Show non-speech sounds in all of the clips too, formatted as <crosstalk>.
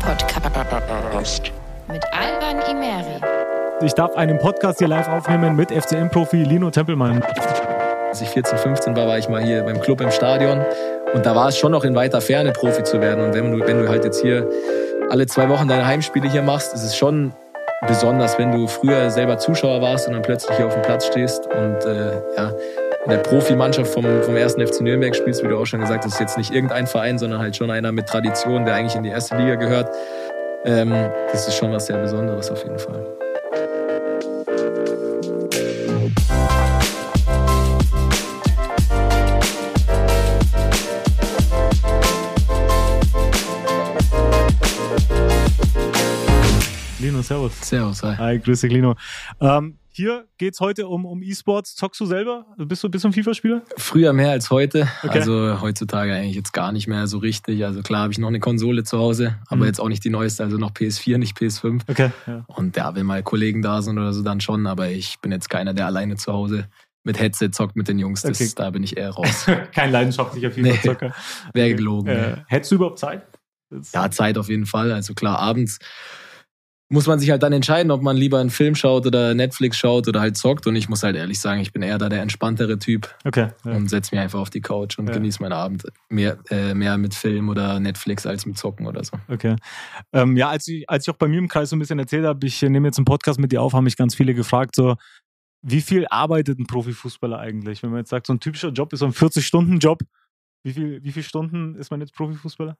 FCM-Podcast mit Alban Imeri. Ich darf einen Podcast hier live aufnehmen mit FCM-Profi Lino Tempelmann. Als ich 14, 15 war, war ich mal hier beim Club im Stadion. Und da war es schon noch in weiter Ferne, Profi zu werden. Und wenn du, wenn du halt jetzt hier alle zwei Wochen deine Heimspiele hier machst, ist es schon besonders, wenn du früher selber Zuschauer warst und dann plötzlich hier auf dem Platz stehst und äh, ja, in der Profimannschaft vom, vom ersten FC Nürnberg spielst, wie du auch schon gesagt hast, ist jetzt nicht irgendein Verein, sondern halt schon einer mit Tradition, der eigentlich in die erste Liga gehört. Ähm, das ist schon was sehr Besonderes auf jeden Fall. Lino, servus. Servus, hi. Hi, grüß dich, Lino. Ähm, hier geht's heute um, um E-Sports. Zockst du selber? Bist du, bist du ein FIFA-Spieler? Früher mehr als heute. Okay. Also heutzutage eigentlich jetzt gar nicht mehr so richtig. Also klar habe ich noch eine Konsole zu Hause, aber Mhm. jetzt auch nicht die neueste, also noch PS4, nicht PS5. Okay. Ja. Und ja, wenn mal Kollegen da sind oder so, dann schon. Aber ich bin jetzt keiner, der alleine zu Hause mit Headset zockt mit den Jungs. Das, Okay. Da bin ich eher raus. <laughs> Kein leidenschaftlicher Nee. FIFA-Zocker. Wäre gelogen. Äh, hättest du überhaupt Zeit? Das- Ja, Zeit auf jeden Fall. Also klar, abends muss man sich halt dann entscheiden, ob man lieber einen Film schaut oder Netflix schaut oder halt zockt. Und ich muss halt ehrlich sagen, ich bin eher da der entspanntere Typ Okay. Ja. und setze mich einfach auf die Couch und Ja. genieße meinen Abend mehr, äh, mehr mit Film oder Netflix als mit Zocken oder so. Okay. Ähm, ja, als ich, als ich auch bei mir im Kreis so ein bisschen erzählt habe, ich nehme jetzt einen Podcast mit dir auf, haben mich ganz viele gefragt, so, wie viel arbeitet ein Profifußballer eigentlich? Wenn man jetzt sagt, so ein typischer Job ist so ein 40-Stunden-Job, wie viel, wie viele Stunden ist man jetzt Profifußballer?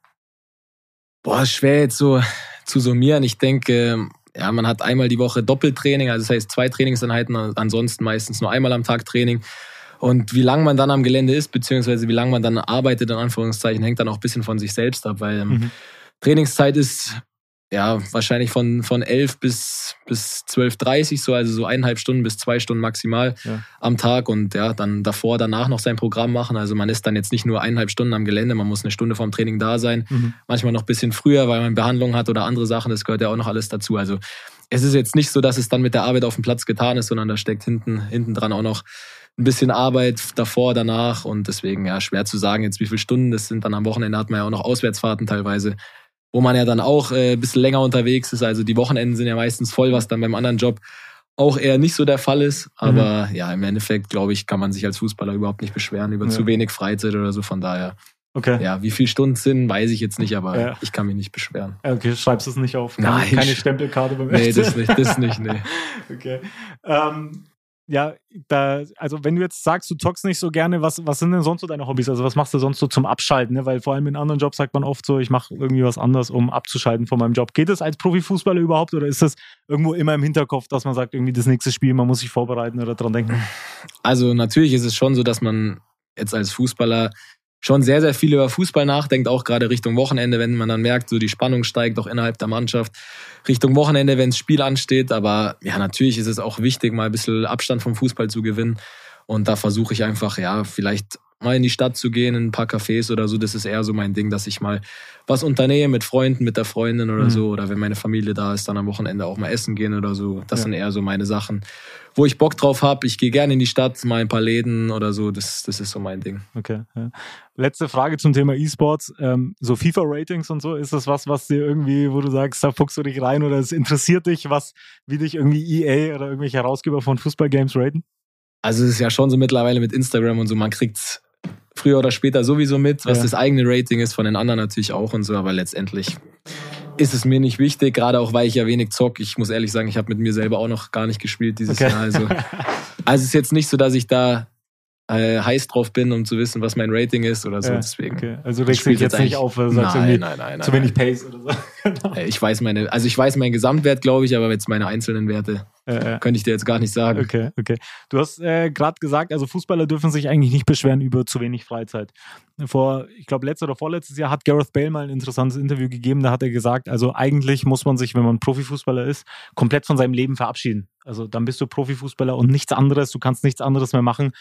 Boah, schwer jetzt so zu summieren. Ich denke, ja, man hat einmal die Woche Doppeltraining, also das heißt zwei Trainingseinheiten, ansonsten meistens nur einmal am Tag Training. Und wie lange man dann am Gelände ist, beziehungsweise wie lange man dann arbeitet, in Anführungszeichen, hängt dann auch ein bisschen von sich selbst ab, weil ähm, Mhm. Trainingszeit ist ja wahrscheinlich von, von 11 bis, bis 12.30 so, also so eineinhalb Stunden bis zwei Stunden maximal Ja. am Tag und ja, dann davor, danach noch sein Programm machen. Also man ist dann jetzt nicht nur eineinhalb Stunden am Gelände, man muss eine Stunde vorm Training da sein Mhm. manchmal noch ein bisschen früher, weil man Behandlung hat oder andere Sachen. Das gehört ja auch noch alles dazu. Also es ist jetzt nicht so, dass es dann mit der Arbeit auf dem Platz getan ist, sondern da steckt hinten, hinten dran auch noch ein bisschen Arbeit davor, danach und deswegen ja schwer zu sagen jetzt, wie viele Stunden das sind. Dann am Wochenende hat man ja auch noch Auswärtsfahrten teilweise, wo man ja dann auch äh, ein bisschen länger unterwegs ist. Also die Wochenenden sind ja meistens voll, was dann beim anderen Job auch eher nicht so der Fall ist. Aber ja, im Endeffekt, glaube ich, kann man sich als Fußballer überhaupt nicht beschweren über Ja. zu wenig Freizeit oder so. Von daher Okay. ja, wie viele Stunden sind, weiß ich jetzt nicht, aber Ja. ich kann mich nicht beschweren. Okay, schreibst du es nicht auf? Keine, Nein. keine Stempelkarte beim Nee, das nicht, das nicht, nee. <laughs> Okay. Ähm, ja, da, also wenn du jetzt sagst, du zockst nicht so gerne, was, was sind denn sonst so deine Hobbys? Also was machst du sonst so zum Abschalten? Ne? Weil vor allem in anderen Jobs sagt man oft so, ich mache irgendwie was anderes, um abzuschalten von meinem Job. Geht das als Profifußballer überhaupt oder ist das irgendwo immer im Hinterkopf, dass man sagt, irgendwie das nächste Spiel, man muss sich vorbereiten oder dran denken? Also natürlich ist es schon so, dass man jetzt als Fußballer schon sehr, sehr viel über Fußball nachdenkt, auch gerade Richtung Wochenende, wenn man dann merkt, so die Spannung steigt auch innerhalb der Mannschaft. Richtung Wochenende, wenn das Spiel ansteht. Aber ja, natürlich ist es auch wichtig, mal ein bisschen Abstand vom Fußball zu gewinnen. Und da versuche ich einfach, ja, vielleicht mal in die Stadt zu gehen, in ein paar Cafés oder so. Das ist eher so mein Ding, dass ich mal was unternehme mit Freunden, mit der Freundin oder Mhm. so. Oder wenn meine Familie da ist, dann am Wochenende auch mal essen gehen oder so. Das Ja. sind eher so meine Sachen, wo ich Bock drauf habe. Ich gehe gerne in die Stadt, mal ein paar Läden oder so. Das, das ist so mein Ding. Okay. Ja. Letzte Frage zum Thema E-Sports. Ähm, so FIFA-Ratings und so, ist das was, was dir irgendwie, wo du sagst, da fuchst du dich rein oder es interessiert dich, was, wie dich irgendwie EA oder irgendwelche Herausgeber von Fußballgames raten? Also es ist ja schon so mittlerweile mit Instagram und so, man kriegt's früher oder später sowieso mit, was Ja. das eigene Rating ist, von den anderen natürlich auch und so, aber letztendlich ist es mir nicht wichtig, gerade auch weil ich ja wenig zock. Ich muss ehrlich sagen, ich habe mit mir selber auch noch gar nicht gespielt dieses Okay. Jahr. Also, <laughs> also es ist jetzt nicht so, dass ich da äh, heiß drauf bin, um zu wissen, was mein Rating ist oder so. Ja, Deswegen. Okay. Also regst du dich jetzt nicht auf, weil du sagst Nein, nein, nein, zu wenig Pace oder so. <laughs> Genau. Äh, Ich weiß meine, also ich weiß meinen Gesamtwert, glaube ich, aber jetzt meine einzelnen Werte äh, könnte ich dir jetzt gar nicht sagen. Okay, okay. Du hast äh, gerade gesagt, also Fußballer dürfen sich eigentlich nicht beschweren über zu wenig Freizeit. Vor, ich glaube, letztes oder vorletztes Jahr hat Gareth Bale mal ein interessantes Interview gegeben. Da hat er gesagt, also eigentlich muss man sich, wenn man Profifußballer ist, komplett von seinem Leben verabschieden. Also dann bist du Profifußballer und nichts anderes. Du kannst nichts anderes mehr machen.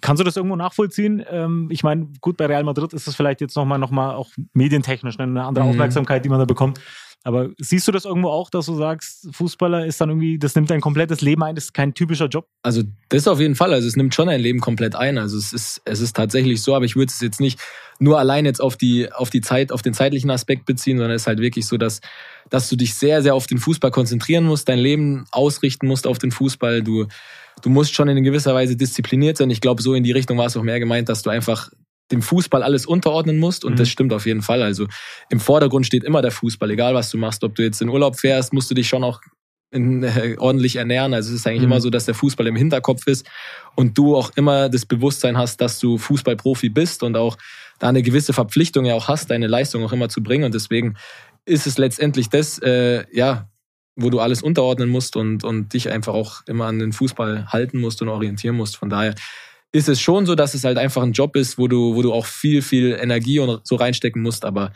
Kannst du das irgendwo nachvollziehen? Ähm, ich meine, gut, bei Real Madrid ist es vielleicht jetzt nochmal noch mal auch medientechnisch eine andere Mhm. Aufmerksamkeit, die man da bekommt. Aber siehst du das irgendwo auch, dass du sagst, Fußballer ist dann irgendwie, das nimmt dein komplettes Leben ein, das ist kein typischer Job? Also das auf jeden Fall. Also es nimmt schon ein Leben komplett ein. Also es ist, es ist tatsächlich so, aber ich würde es jetzt nicht nur allein jetzt auf die, auf die Zeit, auf den zeitlichen Aspekt beziehen, sondern es ist halt wirklich so, dass, dass du dich sehr, sehr auf den Fußball konzentrieren musst, dein Leben ausrichten musst auf den Fußball. Du, du musst schon in gewisser Weise diszipliniert sein. Ich glaube, so in die Richtung war es auch mehr gemeint, dass du einfach dem Fußball alles unterordnen musst und mhm. das stimmt auf jeden Fall. Also im Vordergrund steht immer der Fußball, egal was du machst. Ob du jetzt in Urlaub fährst, musst du dich schon auch in, äh, ordentlich ernähren. Also es ist eigentlich mhm. immer so, dass der Fußball im Hinterkopf ist und du auch immer das Bewusstsein hast, dass du Fußballprofi bist und auch da eine gewisse Verpflichtung ja auch hast, deine Leistung auch immer zu bringen. Und deswegen ist es letztendlich das, äh, ja, wo du alles unterordnen musst und, und dich einfach auch immer an den Fußball halten musst und orientieren musst. Von daher ist es schon so, dass es halt einfach ein Job ist, wo du, wo du auch viel, viel Energie und so reinstecken musst. Aber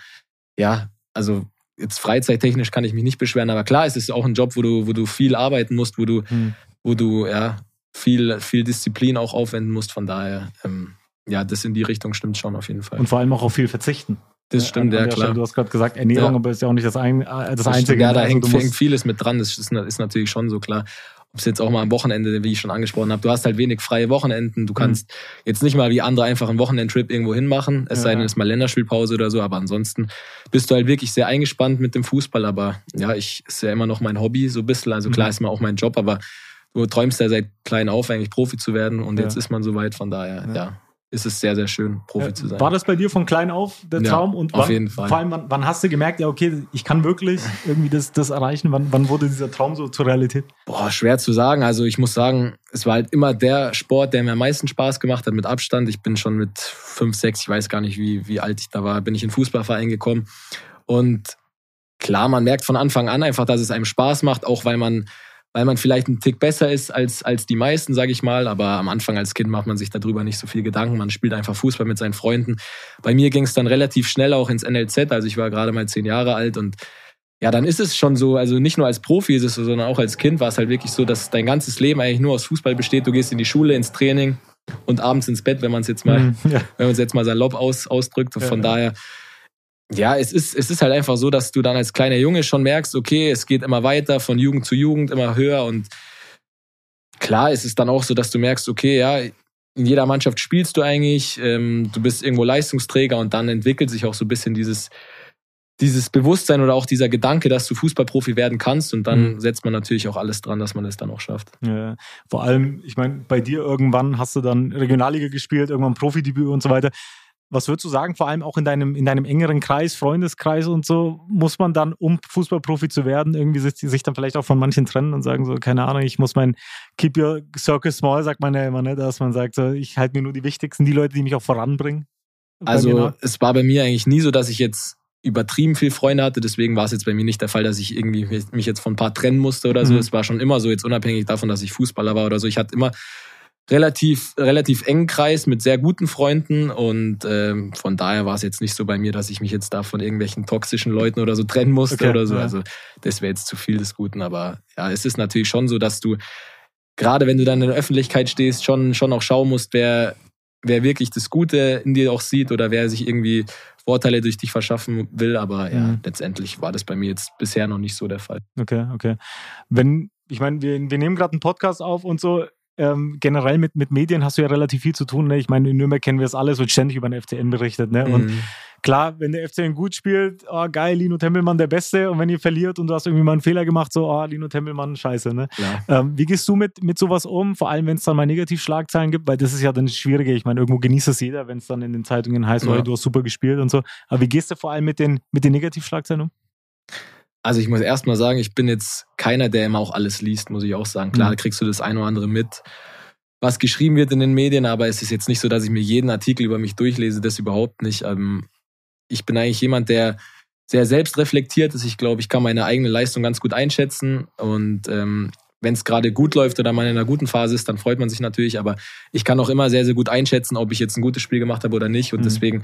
ja, also jetzt freizeittechnisch kann ich mich nicht beschweren, aber klar, es ist auch ein Job, wo du, wo du viel arbeiten musst, wo du, hm. wo du ja viel, viel Disziplin auch aufwenden musst. Von daher, ähm, ja, das in die Richtung stimmt schon auf jeden Fall. Und vor allem auch auf viel verzichten. Das stimmt, ja, klar. Stelle, du hast gerade gesagt, Ernährung, ja. aber ist ja auch nicht das, ein, äh, das, das Einzige. Ja, da also hängt, hängt, vieles mit dran. Das ist, ist natürlich schon so klar ob es jetzt auch mal am Wochenende, wie ich schon angesprochen habe, du hast halt wenig freie Wochenenden. Du mhm. kannst mhm. jetzt nicht mal wie andere einfach einen Wochenendtrip irgendwo hinmachen, es ja. sei denn, es ist mal Länderspielpause oder so, aber ansonsten bist du halt wirklich sehr eingespannt mit dem Fußball. Aber ja, ich ist ja immer noch mein Hobby, so ein bisschen. Also klar mhm. ist mal auch mein Job, aber du träumst ja seit klein auf, eigentlich Profi zu werden und ja. jetzt ist man soweit, von daher, ja. ja ist es sehr, sehr schön, Profi ja, zu sein. War das bei dir von klein auf der Traum? Ja, und wann, auf jeden Fall. Vor allem, wann, wann, hast du gemerkt, ja, okay, ich kann wirklich irgendwie das, das erreichen? Wann, wann wurde dieser Traum so zur Realität? Boah, schwer zu sagen. Also ich muss sagen, es war halt immer der Sport, der mir am meisten Spaß gemacht hat, mit Abstand. Ich bin schon mit fünf, sechs, ich weiß gar nicht, wie, wie alt ich da war, bin ich in den Fußballverein gekommen. Und klar, man merkt von Anfang an einfach, dass es einem Spaß macht, auch weil man weil man vielleicht ein Tick besser ist als, als die meisten, sage ich mal. Aber am Anfang als Kind macht man sich darüber nicht so viel Gedanken. Man spielt einfach Fußball mit seinen Freunden. Bei mir ging es dann relativ schnell auch ins NLZ. Also ich war gerade mal zehn Jahre alt und ja, dann ist es schon so, also nicht nur als Profi ist es so, sondern auch als Kind war es halt wirklich so, dass dein ganzes Leben eigentlich nur aus Fußball besteht. Du gehst in die Schule, ins Training und abends ins Bett, wenn man es jetzt mal, mhm, ja. wenn man es jetzt mal salopp aus, ausdrückt. Von ja, daher ja, es ist, es ist halt einfach so, dass du dann als kleiner Junge schon merkst, okay, es geht immer weiter von Jugend zu Jugend, immer höher und klar ist es dann auch so, dass du merkst, okay, ja, in jeder Mannschaft spielst du eigentlich, ähm, du bist irgendwo Leistungsträger und dann entwickelt sich auch so ein bisschen dieses, dieses Bewusstsein oder auch dieser Gedanke, dass du Fußballprofi werden kannst und dann mhm. setzt man natürlich auch alles dran, dass man es dann auch schafft. Ja, vor allem, ich meine, bei dir irgendwann hast du dann Regionalliga gespielt, irgendwann Profidebüt und so weiter. Was würdest du sagen, vor allem auch in deinem, in deinem engeren Kreis, Freundeskreis und so, muss man dann, um Fußballprofi zu werden, irgendwie sich, sich dann vielleicht auch von manchen trennen und sagen so, keine Ahnung, ich muss mein Keep Your Circle Small, sagt man ja immer, ne, dass man sagt, so, ich halte mir nur die wichtigsten, die Leute, die mich auch voranbringen. Also es war bei mir eigentlich nie so, dass ich jetzt übertrieben viel Freunde hatte, deswegen war es jetzt bei mir nicht der Fall, dass ich irgendwie mich jetzt von ein paar trennen musste oder so. Mhm. Es war schon immer so, jetzt unabhängig davon, dass ich Fußballer war oder so. Ich hatte immer relativ, relativ engen Kreis mit sehr guten Freunden und ähm, von daher war es jetzt nicht so bei mir, dass ich mich jetzt da von irgendwelchen toxischen Leuten oder so trennen musste okay, oder so. Ja. Also das wäre jetzt zu viel des Guten, aber ja, es ist natürlich schon so, dass du gerade wenn du dann in der Öffentlichkeit stehst, schon, schon auch schauen musst, wer, wer wirklich das Gute in dir auch sieht oder wer sich irgendwie Vorteile durch dich verschaffen will. Aber ja, mhm. letztendlich war das bei mir jetzt bisher noch nicht so der Fall. Okay, okay. Wenn, ich meine, wir, wir nehmen gerade einen Podcast auf und so ähm, generell mit, mit Medien hast du ja relativ viel zu tun. Ne? Ich meine, in Nürnberg kennen wir es alle, es wird ständig über den FCN berichtet. Ne? Und mhm. klar, wenn der FCN gut spielt, oh geil, Lino Tempelmann der Beste. Und wenn ihr verliert und du hast irgendwie mal einen Fehler gemacht, so, oh, Lino Tempelmann, scheiße. Ne? Ähm, wie gehst du mit, mit sowas um? Vor allem, wenn es dann mal Negativschlagzeilen gibt, weil das ist ja dann das Schwierige. Ich meine, irgendwo genießt es jeder, wenn es dann in den Zeitungen heißt, ja. oh, du hast super gespielt und so. Aber wie gehst du vor allem mit den, mit den Negativschlagzeilen um? Also ich muss erst mal sagen, ich bin jetzt keiner, der immer auch alles liest, muss ich auch sagen. Klar, mhm. kriegst du das eine oder andere mit, was geschrieben wird in den Medien, aber es ist jetzt nicht so, dass ich mir jeden Artikel über mich durchlese, das überhaupt nicht. Ähm, ich bin eigentlich jemand, der sehr selbstreflektiert ist. Ich glaube, ich kann meine eigene Leistung ganz gut einschätzen und ähm, wenn es gerade gut läuft oder man in einer guten Phase ist, dann freut man sich natürlich. Aber ich kann auch immer sehr, sehr gut einschätzen, ob ich jetzt ein gutes Spiel gemacht habe oder nicht. Und mhm. deswegen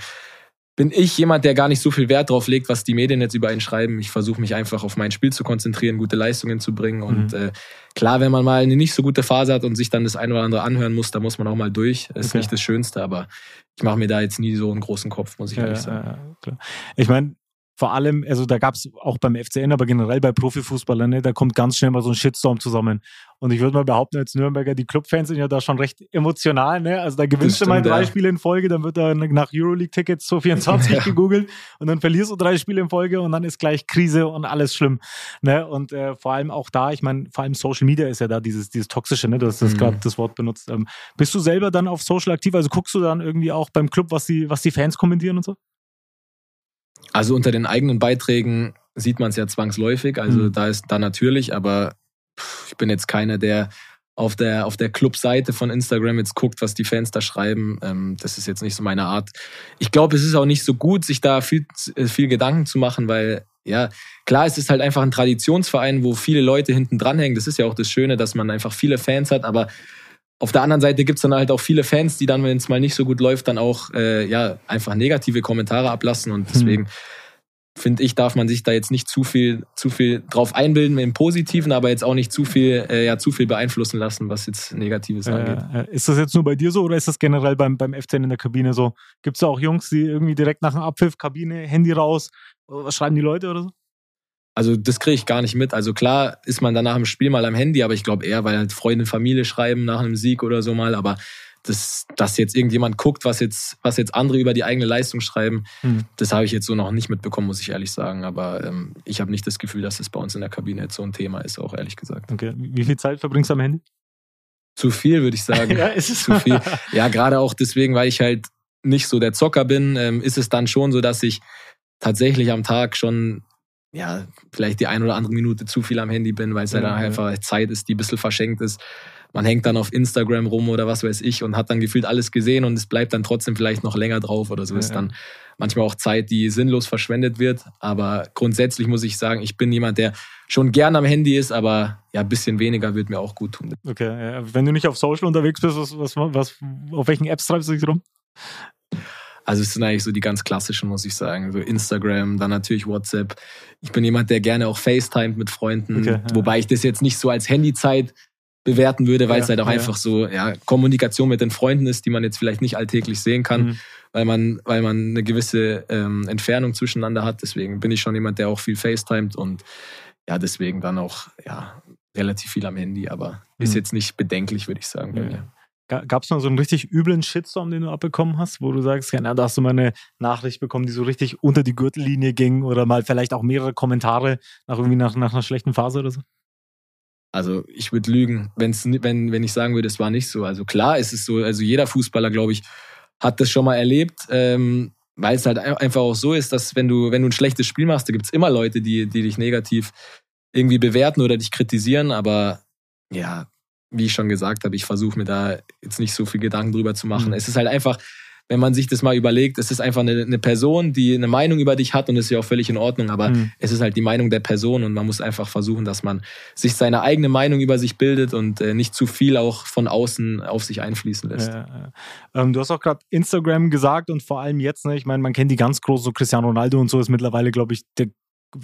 bin ich jemand, der gar nicht so viel Wert drauf legt, was die Medien jetzt über einen schreiben. Ich versuche mich einfach auf mein Spiel zu konzentrieren, gute Leistungen zu bringen. Und mhm. äh, klar, wenn man mal eine nicht so gute Phase hat und sich dann das eine oder andere anhören muss, da muss man auch mal durch. Ist okay. nicht das Schönste, aber ich mache mir da jetzt nie so einen großen Kopf, muss ich ehrlich sagen. Ja, ich meine, vor allem, also da gab es auch beim FCN, aber generell bei Profifußballern, ne, da kommt ganz schnell mal so ein Shitstorm zusammen. Und ich würde mal behaupten, als Nürnberger, die Clubfans sind ja da schon recht emotional. Ne? Also da gewinnst stimmt, du mal drei ja. Spiele in Folge, dann wird da nach Euroleague-Tickets so <laughs> 24 ja. gegoogelt und dann verlierst du drei Spiele in Folge und dann ist gleich Krise und alles schlimm. Ne? Und äh, vor allem auch da, ich meine, vor allem Social Media ist ja da dieses, dieses Toxische, ne? du hast das mhm. gerade das Wort benutzt. Ähm, bist du selber dann auf Social aktiv? Also guckst du dann irgendwie auch beim Club, was die, was die Fans kommentieren und so? Also unter den eigenen Beiträgen sieht man es ja zwangsläufig. Also mhm. da ist da natürlich, aber ich bin jetzt keiner, der auf der, auf der Clubseite von Instagram jetzt guckt, was die Fans da schreiben. Ähm, das ist jetzt nicht so meine Art. Ich glaube, es ist auch nicht so gut, sich da viel, viel Gedanken zu machen, weil ja, klar, es ist halt einfach ein Traditionsverein, wo viele Leute hinten dranhängen. Das ist ja auch das Schöne, dass man einfach viele Fans hat, aber auf der anderen Seite gibt's dann halt auch viele Fans, die dann, wenn es mal nicht so gut läuft, dann auch äh, ja einfach negative Kommentare ablassen. Und deswegen hm. finde ich, darf man sich da jetzt nicht zu viel, zu viel drauf einbilden im Positiven, aber jetzt auch nicht zu viel, äh, ja, zu viel beeinflussen lassen, was jetzt Negatives äh, angeht. Ist das jetzt nur bei dir so oder ist das generell beim, beim F10 in der Kabine so? Gibt's da auch Jungs, die irgendwie direkt nach dem Abpfiff Kabine, Handy raus, was schreiben die Leute oder so? Also das kriege ich gar nicht mit. Also klar ist man danach im Spiel mal am Handy, aber ich glaube eher, weil halt Freunde, Familie schreiben nach einem Sieg oder so mal. Aber das, dass jetzt irgendjemand guckt, was jetzt, was jetzt andere über die eigene Leistung schreiben, hm. das habe ich jetzt so noch nicht mitbekommen, muss ich ehrlich sagen. Aber ähm, ich habe nicht das Gefühl, dass es bei uns in der Kabine jetzt so ein Thema ist, auch ehrlich gesagt. Okay. Wie viel Zeit verbringst du am Handy? Zu viel, würde ich sagen. <laughs> ja, ist es zu viel. Ja, gerade auch deswegen, weil ich halt nicht so der Zocker bin, ähm, ist es dann schon so, dass ich tatsächlich am Tag schon ja, vielleicht die ein oder andere Minute zu viel am Handy bin, weil es ja, dann einfach Zeit ist, die ein bisschen verschenkt ist. Man hängt dann auf Instagram rum oder was weiß ich und hat dann gefühlt alles gesehen und es bleibt dann trotzdem vielleicht noch länger drauf oder so. Ja, ist dann manchmal auch Zeit, die sinnlos verschwendet wird. Aber grundsätzlich muss ich sagen, ich bin jemand, der schon gern am Handy ist, aber ja, ein bisschen weniger wird mir auch gut tun. Okay, wenn du nicht auf Social unterwegs bist, was, was, was, auf welchen Apps treibst du dich rum? Also es sind eigentlich so die ganz klassischen, muss ich sagen. So Instagram, dann natürlich WhatsApp. Ich bin jemand, der gerne auch FaceTime mit Freunden, okay, ja. wobei ich das jetzt nicht so als Handyzeit bewerten würde, weil ja, es halt auch ja. einfach so ja, Kommunikation mit den Freunden ist, die man jetzt vielleicht nicht alltäglich sehen kann, mhm. weil man weil man eine gewisse ähm, Entfernung zwischeneinander hat. Deswegen bin ich schon jemand, der auch viel FaceTimet und ja deswegen dann auch ja relativ viel am Handy, aber mhm. ist jetzt nicht bedenklich, würde ich sagen. Bei mir. Gab es mal so einen richtig üblen Shitstorm, den du abbekommen hast, wo du sagst, ja, da hast du mal eine Nachricht bekommen, die so richtig unter die Gürtellinie ging oder mal vielleicht auch mehrere Kommentare nach irgendwie nach, nach einer schlechten Phase oder so? Also ich würde lügen, wenn's, wenn, wenn ich sagen würde, es war nicht so. Also klar ist es so, also jeder Fußballer, glaube ich, hat das schon mal erlebt, ähm, weil es halt einfach auch so ist, dass wenn du, wenn du ein schlechtes Spiel machst, da gibt es immer Leute, die, die dich negativ irgendwie bewerten oder dich kritisieren, aber ja, wie ich schon gesagt habe, ich versuche mir da jetzt nicht so viel Gedanken drüber zu machen. Mhm. Es ist halt einfach, wenn man sich das mal überlegt, es ist einfach eine, eine, Person, die eine Meinung über dich hat und das ist ja auch völlig in Ordnung, aber mhm. es ist halt die Meinung der Person und man muss einfach versuchen, dass man sich seine eigene Meinung über sich bildet und äh, nicht zu viel auch von außen auf sich einfließen lässt. Ja, ja. Ähm, du hast auch gerade Instagram gesagt und vor allem jetzt, ne, ich meine, man kennt die ganz großen, so Cristiano Ronaldo und so ist mittlerweile, glaube ich, der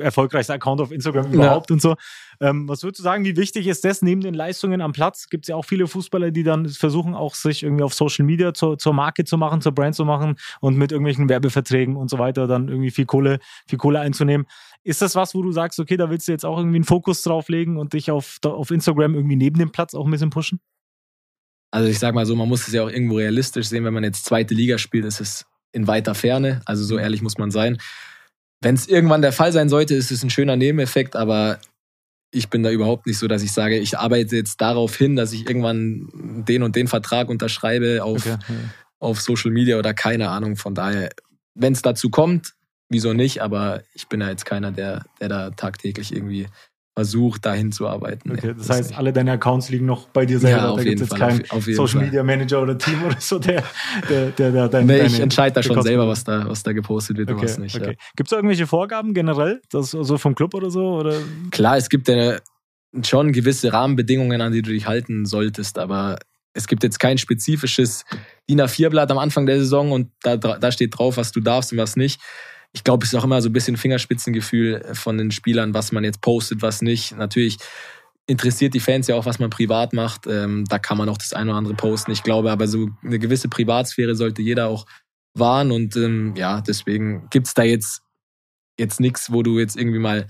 erfolgreichster Account auf Instagram überhaupt ja. und so. Ähm, was würdest du sagen, wie wichtig ist das neben den Leistungen am Platz? Gibt es ja auch viele Fußballer, die dann versuchen, auch sich irgendwie auf Social Media zur, zur Marke zu machen, zur Brand zu machen und mit irgendwelchen Werbeverträgen und so weiter dann irgendwie viel Kohle, viel Kohle einzunehmen. Ist das was, wo du sagst, okay, da willst du jetzt auch irgendwie einen Fokus drauf legen und dich auf, auf Instagram irgendwie neben dem Platz auch ein bisschen pushen? Also ich sag mal so, man muss es ja auch irgendwo realistisch sehen, wenn man jetzt zweite Liga spielt, ist es in weiter Ferne. Also so ehrlich muss man sein. Wenn es irgendwann der Fall sein sollte, ist es ein schöner Nebeneffekt, aber ich bin da überhaupt nicht so, dass ich sage, ich arbeite jetzt darauf hin, dass ich irgendwann den und den Vertrag unterschreibe auf, okay. auf Social Media oder keine Ahnung. Von daher, wenn es dazu kommt, wieso nicht? Aber ich bin ja jetzt keiner, der, der da tagtäglich irgendwie versucht, dahin zu arbeiten. Okay, das, das heißt, alle deine Accounts liegen noch bei dir selber. Ja, auf da gibt es jetzt keinen Social Fall. Media Manager oder Team oder so, der, der, der, der dein, nee, ich entscheide da schon selber, was da, was da gepostet wird okay, und was nicht. Okay. Ja. Gibt es da irgendwelche Vorgaben generell, das so vom Club oder so? Oder? Klar, es gibt ja schon gewisse Rahmenbedingungen, an die du dich halten solltest, aber es gibt jetzt kein spezifisches DIN A4-Blatt am Anfang der Saison und da, da steht drauf, was du darfst und was nicht ich glaube, es ist auch immer so ein bisschen Fingerspitzengefühl von den Spielern, was man jetzt postet, was nicht. Natürlich interessiert die Fans ja auch, was man privat macht. Ähm, da kann man auch das eine oder andere posten. Ich glaube, aber so eine gewisse Privatsphäre sollte jeder auch wahren. Und ähm, ja, deswegen gibt's da jetzt jetzt nichts, wo du jetzt irgendwie mal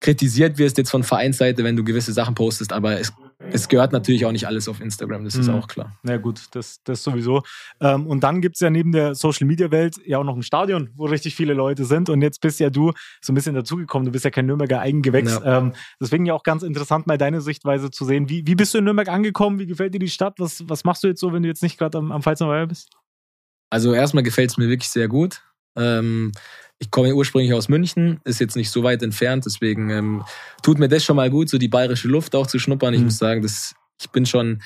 kritisiert wirst jetzt von Vereinsseite, wenn du gewisse Sachen postest, aber es, es gehört natürlich auch nicht alles auf Instagram, das ist mhm. auch klar. Na gut, das, das sowieso. Ähm, und dann gibt es ja neben der Social-Media-Welt ja auch noch ein Stadion, wo richtig viele Leute sind und jetzt bist ja du so ein bisschen dazugekommen, du bist ja kein Nürnberger Eigengewächs. Ja. Ähm, deswegen ja auch ganz interessant, mal deine Sichtweise zu sehen. Wie, wie bist du in Nürnberg angekommen? Wie gefällt dir die Stadt? Was, was machst du jetzt so, wenn du jetzt nicht gerade am, am Pfalzner bist? Also erstmal gefällt es mir wirklich sehr gut. Ähm, ich komme ursprünglich aus München, ist jetzt nicht so weit entfernt, deswegen ähm, tut mir das schon mal gut, so die bayerische Luft auch zu schnuppern. Ich mhm. muss sagen, das, ich bin schon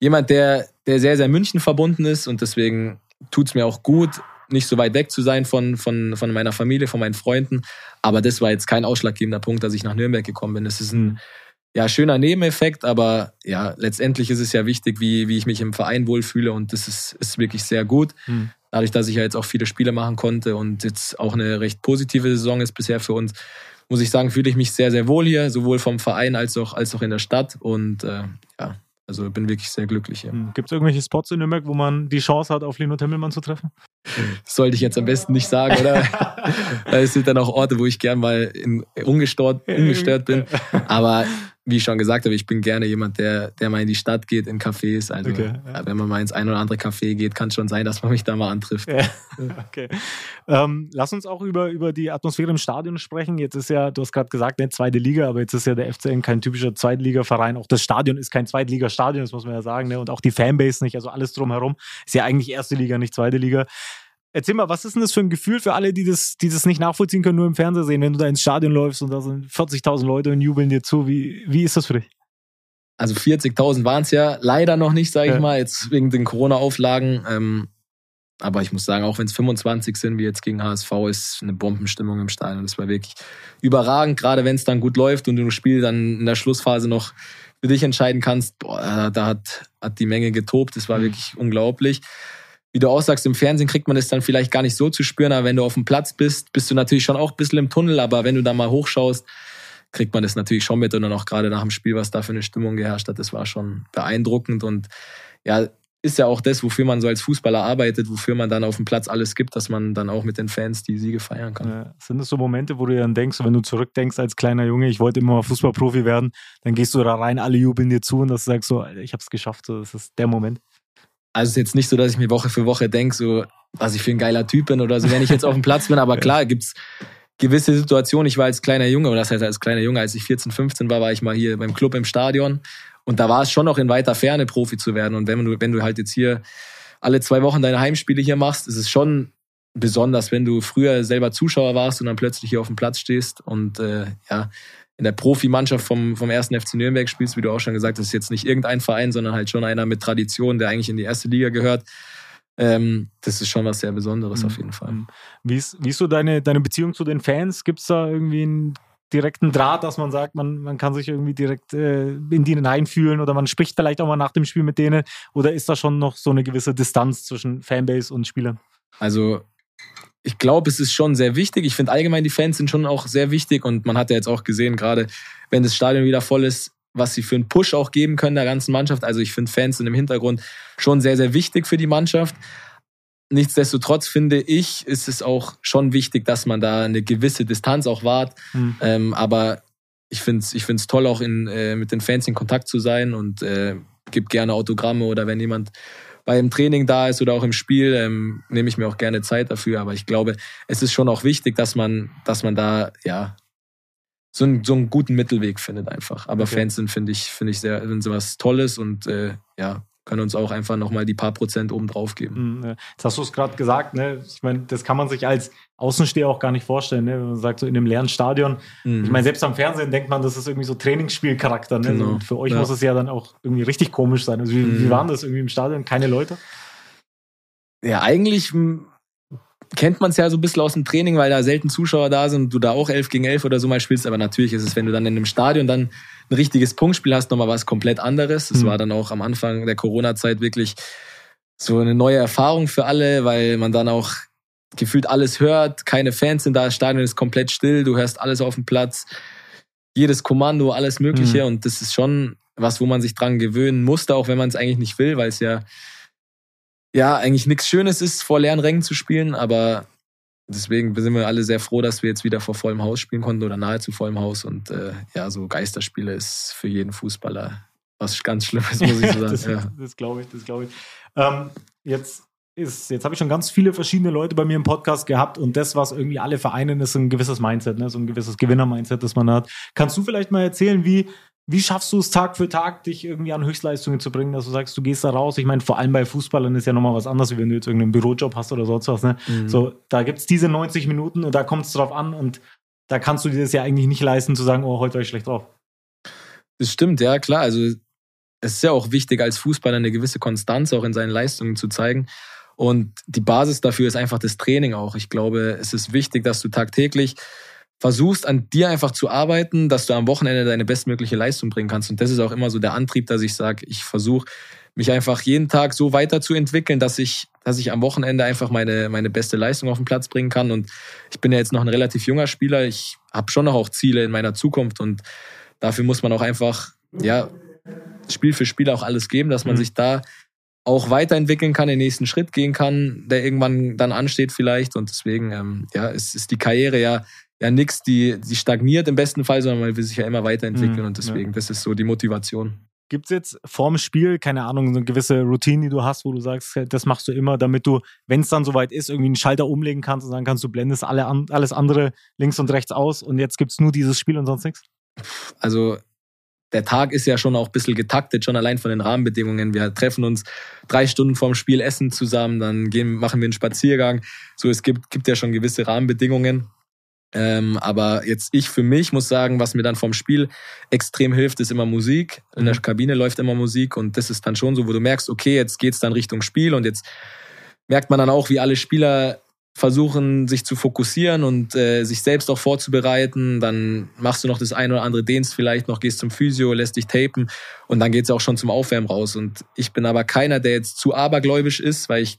jemand, der, der sehr, sehr München verbunden ist und deswegen tut es mir auch gut, nicht so weit weg zu sein von, von, von meiner Familie, von meinen Freunden. Aber das war jetzt kein ausschlaggebender Punkt, dass ich nach Nürnberg gekommen bin. Es ist ein ja, schöner Nebeneffekt, aber ja, letztendlich ist es ja wichtig, wie, wie ich mich im Verein wohlfühle und das ist, ist wirklich sehr gut. Mhm dadurch, dass ich ja jetzt auch viele Spiele machen konnte und jetzt auch eine recht positive Saison ist bisher für uns, muss ich sagen, fühle ich mich sehr, sehr wohl hier, sowohl vom Verein als auch, als auch in der Stadt. Und äh, ja, also bin wirklich sehr glücklich hier. Hm. Gibt es irgendwelche Spots in Nürnberg, wo man die Chance hat, auf Lino Temmelmann zu treffen? Das sollte ich jetzt am besten nicht sagen, oder? <laughs> es sind dann auch Orte, wo ich gern mal in, ungestört, ungestört bin. Aber wie ich schon gesagt habe, ich bin gerne jemand, der, der mal in die Stadt geht, in Cafés. Also okay, ja. wenn man mal ins ein oder andere Café geht, kann es schon sein, dass man mich da mal antrifft. Ja, <laughs> okay. Ähm, lass uns auch über, über die Atmosphäre im Stadion sprechen. Jetzt ist ja, du hast gerade gesagt, nicht zweite Liga, aber jetzt ist ja der FCN kein typischer Zweitligaverein. Auch das Stadion ist kein Zweitligastadion, das muss man ja sagen. Ne? Und auch die Fanbase nicht, also alles drumherum. Ist ja eigentlich erste Liga, nicht zweite Liga. Erzähl mal, was ist denn das für ein Gefühl für alle, die das, die das nicht nachvollziehen können, nur im Fernsehen sehen, wenn du da ins Stadion läufst und da sind 40.000 Leute und jubeln dir zu? Wie, wie ist das für dich? Also 40.000 waren es ja leider noch nicht, sage ich ja. mal, jetzt wegen den Corona-Auflagen. Ähm, aber ich muss sagen, auch wenn es 25 sind, wie jetzt gegen HSV, ist eine Bombenstimmung im Stadion. Das war wirklich überragend, gerade wenn es dann gut läuft und du das Spiel dann in der Schlussphase noch für dich entscheiden kannst. Boah, da hat, hat die Menge getobt. Das war mhm. wirklich unglaublich wie du auch sagst, im Fernsehen kriegt man das dann vielleicht gar nicht so zu spüren, aber wenn du auf dem Platz bist, bist du natürlich schon auch ein bisschen im Tunnel, aber wenn du da mal hochschaust, kriegt man das natürlich schon mit und dann auch gerade nach dem Spiel, was da für eine Stimmung geherrscht hat, das war schon beeindruckend und ja, ist ja auch das, wofür man so als Fußballer arbeitet, wofür man dann auf dem Platz alles gibt, dass man dann auch mit den Fans die Siege feiern kann. Sind das so Momente, wo du dann denkst, wenn du zurückdenkst als kleiner Junge, ich wollte immer mal Fußballprofi werden, dann gehst du da rein, alle jubeln dir zu und das sagst so, ich habe es geschafft, das ist der Moment. Also es ist jetzt nicht so, dass ich mir Woche für Woche denke, so, was ich für ein geiler Typ bin oder so, wenn ich jetzt auf dem Platz bin. Aber <laughs> klar, gibt's gewisse Situationen. Ich war als kleiner Junge, oder das heißt als kleiner Junge, als ich 14, 15 war, war ich mal hier beim Club im Stadion. Und da war es schon noch in weiter Ferne, Profi zu werden. Und wenn du, wenn du halt jetzt hier alle zwei Wochen deine Heimspiele hier machst, ist es schon besonders, wenn du früher selber Zuschauer warst und dann plötzlich hier auf dem Platz stehst und äh, ja, in der Profimannschaft vom, vom ersten FC Nürnberg spielst, wie du auch schon gesagt hast, ist jetzt nicht irgendein Verein, sondern halt schon einer mit Tradition, der eigentlich in die erste Liga gehört. Ähm, das ist schon was sehr Besonderes mhm. auf jeden Fall. Mhm. Wie ist, wie ist so deine, deine Beziehung zu den Fans? Gibt es da irgendwie einen direkten Draht, dass man sagt, man, man kann sich irgendwie direkt äh, in die hineinfühlen oder man spricht vielleicht auch mal nach dem Spiel mit denen? Oder ist da schon noch so eine gewisse Distanz zwischen Fanbase und Spielern? Also ich glaube, es ist schon sehr wichtig. Ich finde allgemein, die Fans sind schon auch sehr wichtig und man hat ja jetzt auch gesehen, gerade wenn das Stadion wieder voll ist, was sie für einen Push auch geben können der ganzen Mannschaft. Also ich finde Fans sind im Hintergrund schon sehr, sehr wichtig für die Mannschaft. Nichtsdestotrotz finde ich, ist es auch schon wichtig, dass man da eine gewisse Distanz auch wahrt. Mhm. Ähm, aber ich finde es ich find's toll, auch in, äh, mit den Fans in Kontakt zu sein und äh, gibt gerne Autogramme oder wenn jemand beim Training da ist oder auch im Spiel, ähm, nehme ich mir auch gerne Zeit dafür. Aber ich glaube, es ist schon auch wichtig, dass man, dass man da ja so einen, so einen guten Mittelweg findet einfach. Aber okay. Fans sind, finde ich, finde ich sehr, sind sowas Tolles und äh, ja, können uns auch einfach nochmal die paar Prozent oben drauf geben. Mhm, jetzt hast du es gerade gesagt, ne? Ich meine, das kann man sich als Außensteher auch gar nicht vorstellen, ne? Wenn man sagt, so in einem leeren Stadion. Mhm. Ich meine, selbst am Fernsehen denkt man, das ist irgendwie so Trainingsspielcharakter, ne? Genau. Und für euch ja. muss es ja dann auch irgendwie richtig komisch sein. Also wie, mhm. wie waren das irgendwie im Stadion? Keine Leute? Ja, eigentlich kennt man es ja so ein bisschen aus dem Training, weil da selten Zuschauer da sind und du da auch 11 gegen 11 oder so mal spielst. Aber natürlich ist es, wenn du dann in einem Stadion dann ein richtiges Punktspiel hast, nochmal was komplett anderes. Das mhm. war dann auch am Anfang der Corona-Zeit wirklich so eine neue Erfahrung für alle, weil man dann auch gefühlt alles hört, keine Fans sind da, das Stadion ist komplett still, du hörst alles auf dem Platz, jedes Kommando, alles Mögliche mhm. und das ist schon was, wo man sich dran gewöhnen musste, auch wenn man es eigentlich nicht will, weil es ja ja eigentlich nichts Schönes ist, vor leeren Rängen zu spielen, aber deswegen sind wir alle sehr froh, dass wir jetzt wieder vor vollem Haus spielen konnten oder nahezu vollem Haus. Und äh, ja, so Geisterspiele ist für jeden Fußballer was ganz Schlimmes, muss ich <laughs> so sagen. das ja. das glaube ich, das glaube ich. Ähm, jetzt ist, jetzt habe ich schon ganz viele verschiedene Leute bei mir im Podcast gehabt und das, was irgendwie alle vereinen, ist ein gewisses Mindset, ne? so ein gewisses Gewinner-Mindset, das man hat. Kannst du vielleicht mal erzählen, wie, wie schaffst du es Tag für Tag, dich irgendwie an Höchstleistungen zu bringen, dass du sagst, du gehst da raus? Ich meine, vor allem bei Fußballern ist ja nochmal was anderes, wie wenn du jetzt irgendeinen Bürojob hast oder sonst was. Ne? Mhm. So, da gibt's diese 90 Minuten und da kommt es drauf an und da kannst du dir das ja eigentlich nicht leisten, zu sagen, oh, heute war ich schlecht drauf. Das stimmt, ja, klar. Also es ist ja auch wichtig, als Fußballer eine gewisse Konstanz auch in seinen Leistungen zu zeigen. Und die Basis dafür ist einfach das Training auch. Ich glaube, es ist wichtig, dass du tagtäglich versuchst, an dir einfach zu arbeiten, dass du am Wochenende deine bestmögliche Leistung bringen kannst. Und das ist auch immer so der Antrieb, dass ich sage, ich versuche mich einfach jeden Tag so weiterzuentwickeln, dass ich, dass ich am Wochenende einfach meine, meine beste Leistung auf den Platz bringen kann. Und ich bin ja jetzt noch ein relativ junger Spieler. Ich habe schon noch auch Ziele in meiner Zukunft und dafür muss man auch einfach, ja, Spiel für Spiel auch alles geben, dass man Mhm. sich da auch weiterentwickeln kann, den nächsten Schritt gehen kann, der irgendwann dann ansteht vielleicht. Und deswegen, ähm, ja, es ist die Karriere ja, ja nix, die, die stagniert im besten Fall, sondern man will sich ja immer weiterentwickeln. Mhm, und deswegen, das ist so die Motivation. Gibt es jetzt vorm Spiel, keine Ahnung, so eine gewisse Routine, die du hast, wo du sagst, das machst du immer, damit du, wenn es dann soweit ist, irgendwie einen Schalter umlegen kannst und dann kannst du blendest alle an, alles andere links und rechts aus und jetzt gibt's nur dieses Spiel und sonst nichts? Also der Tag ist ja schon auch ein bisschen getaktet, schon allein von den Rahmenbedingungen. Wir treffen uns drei Stunden vorm Spiel, essen zusammen, dann gehen, machen wir einen Spaziergang. So, es gibt, gibt ja schon gewisse Rahmenbedingungen. Ähm, aber jetzt ich für mich muss sagen, was mir dann vom Spiel extrem hilft, ist immer Musik. In der Mhm. Kabine läuft immer Musik und das ist dann schon so, wo du merkst, okay, jetzt geht's dann Richtung Spiel und jetzt merkt man dann auch, wie alle Spieler versuchen, sich zu fokussieren und äh, sich selbst auch vorzubereiten. Dann machst du noch das eine oder andere, dehnst vielleicht noch, gehst zum Physio, lässt dich tapen und dann geht's auch schon zum Aufwärmen raus. Und ich bin aber keiner, der jetzt zu abergläubisch ist, weil ich,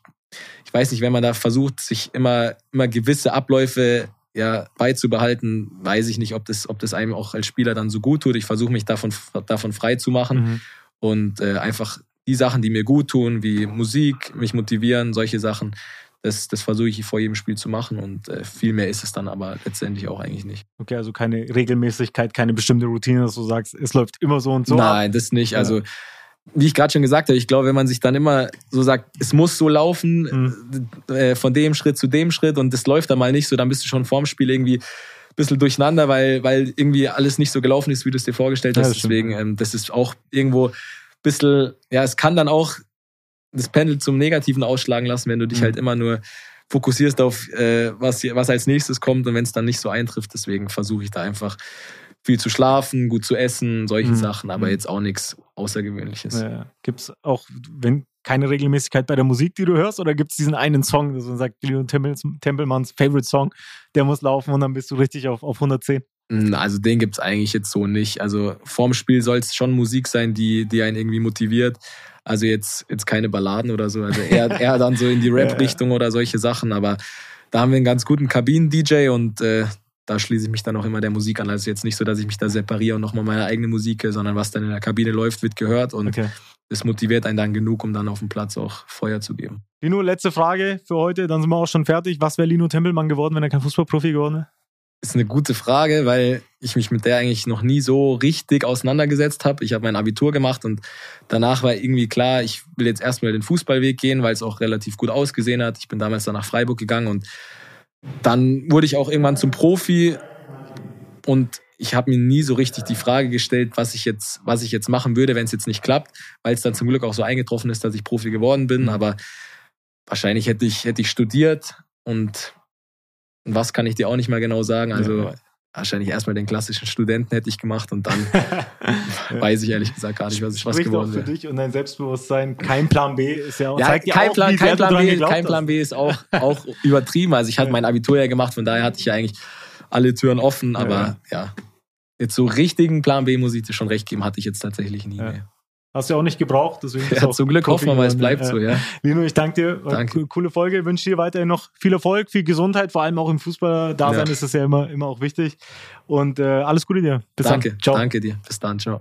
ich weiß nicht, wenn man da versucht, sich immer, immer gewisse Abläufe ja, beizubehalten, weiß ich nicht, ob das, ob das einem auch als Spieler dann so gut tut. Ich versuche mich davon, davon frei zu machen Mhm. und äh, einfach die Sachen, die mir gut tun, wie Musik, mich motivieren, solche Sachen, das, das versuche ich vor jedem Spiel zu machen und äh, viel mehr ist es dann aber letztendlich auch eigentlich nicht. Okay, also keine Regelmäßigkeit, keine bestimmte Routine, dass du sagst, es läuft immer so und so. ab. Nein, das nicht. Ja. Wie ich gerade schon gesagt habe, ich glaube, wenn man sich dann immer so sagt, es muss so laufen, Mhm. äh, von dem Schritt zu dem Schritt und das läuft dann mal nicht so, dann bist du schon vorm Spiel irgendwie ein bisschen durcheinander, weil, weil irgendwie alles nicht so gelaufen ist, wie du es dir vorgestellt Ja, hast. das stimmt. Deswegen, ähm, das ist auch irgendwo ein bisschen, ja, es kann dann auch das Pendel zum Negativen ausschlagen lassen, wenn du dich Mhm. halt immer nur fokussierst auf, äh, was, was als nächstes kommt und wenn es dann nicht so eintrifft. Deswegen versuche ich da einfach viel zu schlafen, gut zu essen, solche Mhm. Sachen, aber Mhm. jetzt auch nichts Außergewöhnliches. Ja. Gibt es auch, wenn keine Regelmäßigkeit bei der Musik, die du hörst, oder gibt es diesen einen Song, dass man sagt, Leon Tempels, Tempelmanns Favorite Song, der muss laufen und dann bist du richtig auf, auf 110? Mm, Also den gibt's eigentlich jetzt so nicht. Also vorm Spiel soll es schon Musik sein, die, die einen irgendwie motiviert. Also jetzt, jetzt keine Balladen oder so. Also eher, <laughs> eher dann so in die Rap-Richtung oder solche Sachen. Aber da haben wir einen ganz guten Kabinen-DJ und äh, da schließe ich mich dann auch immer der Musik an. Also jetzt nicht so, dass ich mich da separiere und nochmal meine eigene Musik, höre, sondern was dann in der Kabine läuft, wird gehört und Okay. es motiviert einen dann genug, um dann auf dem Platz auch Feuer zu geben. Lino, letzte Frage für heute, dann sind wir auch schon fertig. Was wäre Lino Tempelmann geworden, wenn er kein Fußballprofi geworden wäre? Ist eine gute Frage, weil ich mich mit der eigentlich noch nie so richtig auseinandergesetzt habe. Ich habe mein Abitur gemacht und danach war irgendwie klar, ich will jetzt erstmal den Fußballweg gehen, weil es auch relativ gut ausgesehen hat. Ich bin damals dann nach Freiburg gegangen und dann wurde ich auch irgendwann zum Profi und ich habe mir nie so richtig die Frage gestellt, was ich jetzt, was ich jetzt machen würde, wenn es jetzt nicht klappt, weil es dann zum Glück auch so eingetroffen ist, dass ich Profi geworden bin. Aber wahrscheinlich hätte ich, hätte ich studiert und was kann ich dir auch nicht mal genau sagen. Also Ja. Wahrscheinlich erstmal den klassischen Studenten hätte ich gemacht und dann <laughs> weiß ich ehrlich gesagt gar nicht, was ich was Spricht auch geworden für wäre. dich und dein Selbstbewusstsein. Kein Plan B ist ja, Ja, zeigt kein auch, Plan, kein Plan B, kein Plan. B ist auch, <laughs> auch übertrieben. Also ich hatte Ja. mein Abitur ja gemacht, von daher hatte ich ja eigentlich alle Türen offen, aber ja. Jetzt so richtigen Plan B muss ich dir schon recht geben, hatte ich jetzt tatsächlich nie Ja. mehr. Hast du ja auch nicht gebraucht, deswegen Ja, zum Glück hoffen wir mal, es bleibt so, ja. Lino, ich danke dir. Danke. co- Coole Folge. Wünsche dir weiterhin noch viel Erfolg, viel Gesundheit, vor allem auch im Fußball-Dasein Ja. ist es ja immer, immer auch wichtig. Und äh, alles Gute dir. Bis Danke, dann. Ciao. danke dir. Bis dann, ciao.